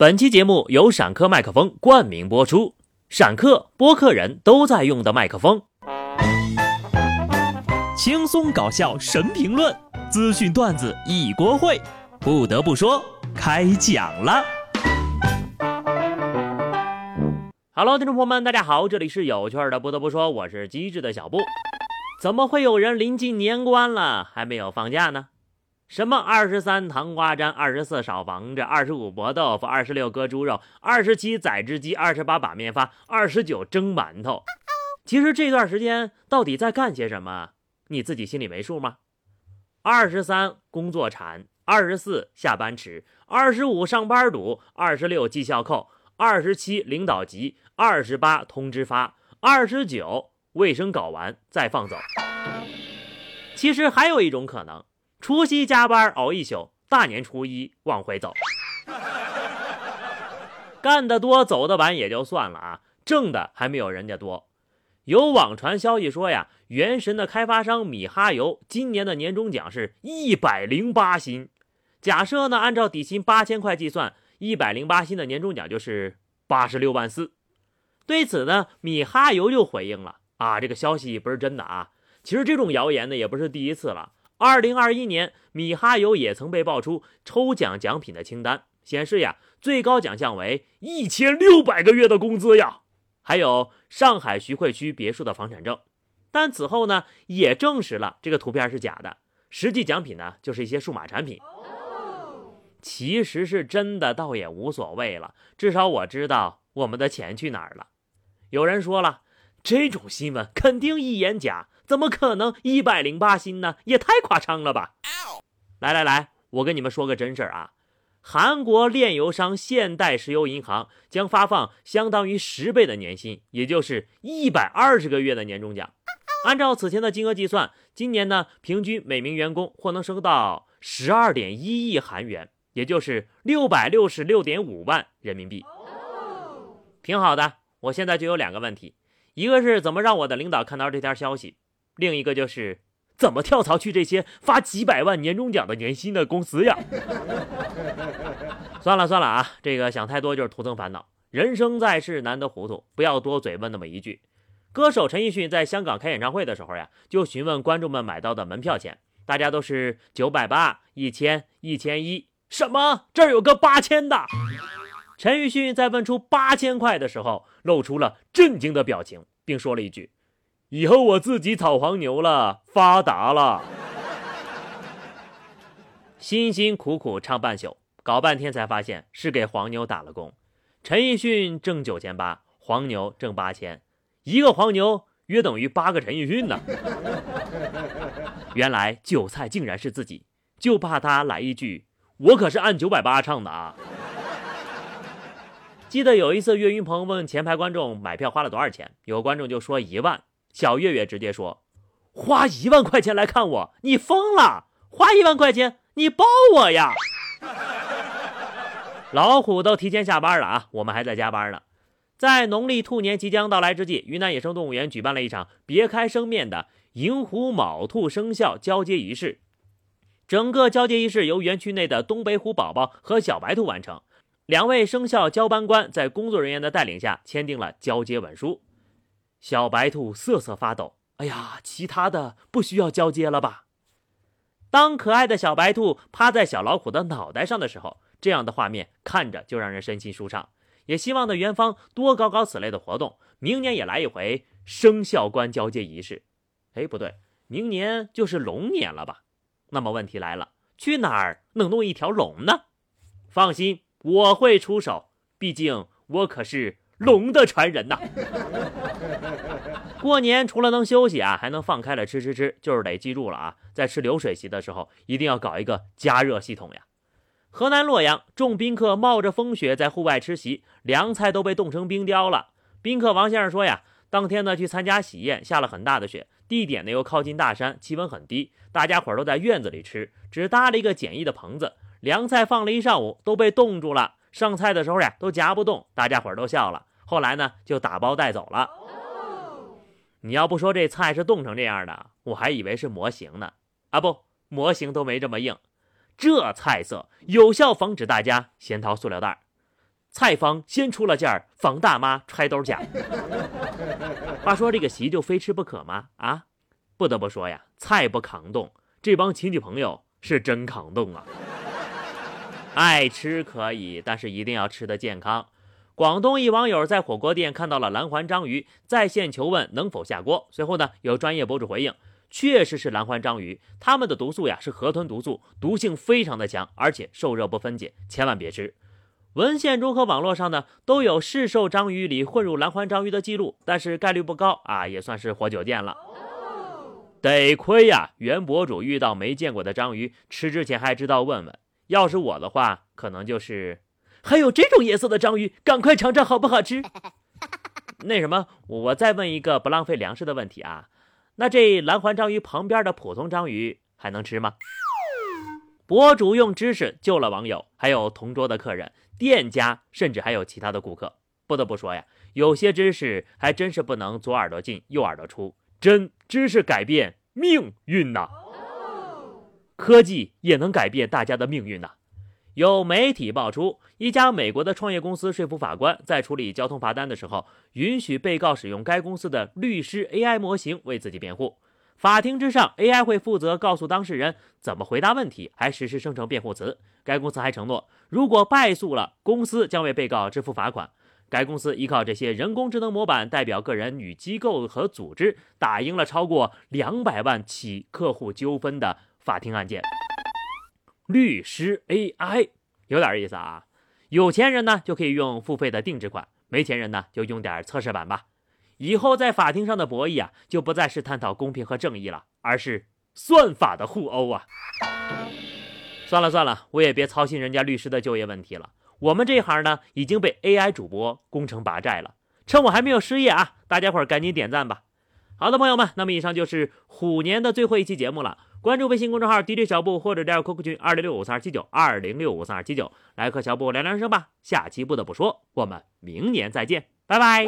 本期节目由闪客麦克风冠名播出，闪客播客人都在用的麦克风，轻松搞笑神评论，资讯段子一锅烩。不得不说，开讲了。Hello，听众朋友们，大家好，这里是有趣的。不得不说，我是机智的小布。怎么会有人临近年关了还没有放假呢？什么二十三糖瓜粘，二十四烧房子，二十五薄豆腐，二十六割猪肉，二十七宰只鸡，二十八把面发，二十九蒸馒头。其实这段时间到底在干些什么，你自己心里没数吗？二十三工作馋，二十四下班迟，二十五上班堵，二十六绩效扣，二十七领导急，二十八通知发，二十九卫生搞完再放走。其实还有一种可能。除夕加班熬一宿，大年初一往回走，干得多走得晚也就算了啊，挣的还没有人家多。有网传消息说呀，原神的开发商米哈游今年的年终奖是一百零八薪。假设呢，按照底薪八千块计算，一百零八薪的年终奖就是八十六万四。对此呢，米哈游就回应了啊，这个消息不是真的啊。其实这种谣言呢，也不是第一次了。二零二一年，米哈游也曾被爆出抽奖奖品的清单，显示呀，最高奖项为一千六百个月的工资呀，还有上海徐汇区别墅的房产证。但此后呢，也证实了这个图片是假的，实际奖品呢就是一些数码产品。其实是真的，倒也无所谓了，至少我知道我们的钱去哪儿了。有人说了，这种新闻肯定一眼假。怎么可能一百零八薪呢？也太夸张了吧！来来来，我跟你们说个真事儿啊！韩国炼油商现代石油银行将发放相当于十倍的年薪，也就是一百二十个月的年终奖。按照此前的金额计算，今年呢，平均每名员工或能收到十二点一亿韩元，也就是六百六十六点五万人民币。挺好的。我现在就有两个问题，一个是怎么让我的领导看到这条消息？另一个就是怎么跳槽去这些发几百万年终奖的年薪的公司呀？算了算了啊，这个想太多就是徒增烦恼。人生在世难得糊涂，不要多嘴问那么一句。歌手陈奕迅在香港开演唱会的时候呀，就询问观众们买到的门票钱，大家都是九百八、一千、一千一。什么？这儿有个八千的？陈奕迅在问出八千块的时候，露出了震惊的表情，并说了一句。以后我自己炒黄牛了，发达了。辛辛苦苦唱半宿，搞半天才发现是给黄牛打了工。陈奕迅挣九千八，黄牛挣八千，一个黄牛约等于八个陈奕迅呢。原来韭菜竟然是自己，就怕他来一句：“我可是按九百八唱的啊！”记得有一次，岳云鹏问前排观众买票花了多少钱，有个观众就说一万。小岳岳直接说：“花一万块钱来看我，你疯了！花一万块钱，你包我呀！” 老虎都提前下班了啊，我们还在加班呢。在农历兔年即将到来之际，云南野生动物园举办了一场别开生面的寅虎卯兔生肖交接仪式。整个交接仪式由园区内的东北虎宝宝和小白兔完成，两位生肖交班官在工作人员的带领下签订了交接文书。小白兔瑟瑟发抖。哎呀，其他的不需要交接了吧？当可爱的小白兔趴在小老虎的脑袋上的时候，这样的画面看着就让人身心舒畅。也希望的元芳多搞搞此类的活动，明年也来一回生肖官交接仪式。哎，不对，明年就是龙年了吧？那么问题来了，去哪儿能弄一条龙呢？放心，我会出手，毕竟我可是。龙的传人呐！过年除了能休息啊，还能放开了吃吃吃，就是得记住了啊，在吃流水席的时候，一定要搞一个加热系统呀。河南洛阳，众宾客冒着风雪在户外吃席，凉菜都被冻成冰雕了。宾客王先生说呀，当天呢去参加喜宴，下了很大的雪，地点呢又靠近大山，气温很低，大家伙都在院子里吃，只搭了一个简易的棚子，凉菜放了一上午都被冻住了，上菜的时候呀都夹不动，大家伙都笑了。后来呢，就打包带走了。你要不说这菜是冻成这样的，我还以为是模型呢。啊，不，模型都没这么硬。这菜色有效防止大家先掏塑料袋。儿。菜方先出了件儿防大妈揣兜夹。话说这个席就非吃不可吗？啊，不得不说呀，菜不扛冻，这帮亲戚朋友是真扛冻啊。爱吃可以，但是一定要吃的健康。广东一网友在火锅店看到了蓝环章鱼，在线求问能否下锅。随后呢，有专业博主回应，确实是蓝环章鱼，它们的毒素呀是河豚毒素，毒性非常的强，而且受热不分解，千万别吃。文献中和网络上呢都有市售章鱼里混入蓝环章鱼的记录，但是概率不高啊，也算是活久见了。得亏呀，原博主遇到没见过的章鱼，吃之前还知道问问。要是我的话，可能就是。还有这种颜色的章鱼，赶快尝尝好不好吃？那什么，我再问一个不浪费粮食的问题啊，那这蓝环章鱼旁边的普通章鱼还能吃吗？博主用知识救了网友，还有同桌的客人、店家，甚至还有其他的顾客。不得不说呀，有些知识还真是不能左耳朵进右耳朵出，真知识改变命运呐！科技也能改变大家的命运呐！有媒体爆出，一家美国的创业公司说服法官，在处理交通罚单的时候，允许被告使用该公司的律师 AI 模型为自己辩护。法庭之上，AI 会负责告诉当事人怎么回答问题，还实时生成辩护词。该公司还承诺，如果败诉了，公司将为被告支付罚款。该公司依靠这些人工智能模板，代表个人与机构和组织，打赢了超过两百万起客户纠纷的法庭案件。律师 AI 有点意思啊，有钱人呢就可以用付费的定制款，没钱人呢就用点测试版吧。以后在法庭上的博弈啊，就不再是探讨公平和正义了，而是算法的互殴啊。算了算了，我也别操心人家律师的就业问题了。我们这一行呢，已经被 AI 主播攻城拔寨了。趁我还没有失业啊，大家伙儿赶紧点赞吧。好的，朋友们，那么以上就是虎年的最后一期节目了。关注微信公众号 DJ 小布，或者加入 QQ 群二零六五三二七九二零六五三二七九，来和小布聊聊人生吧。下期不得不说，我们明年再见，拜拜。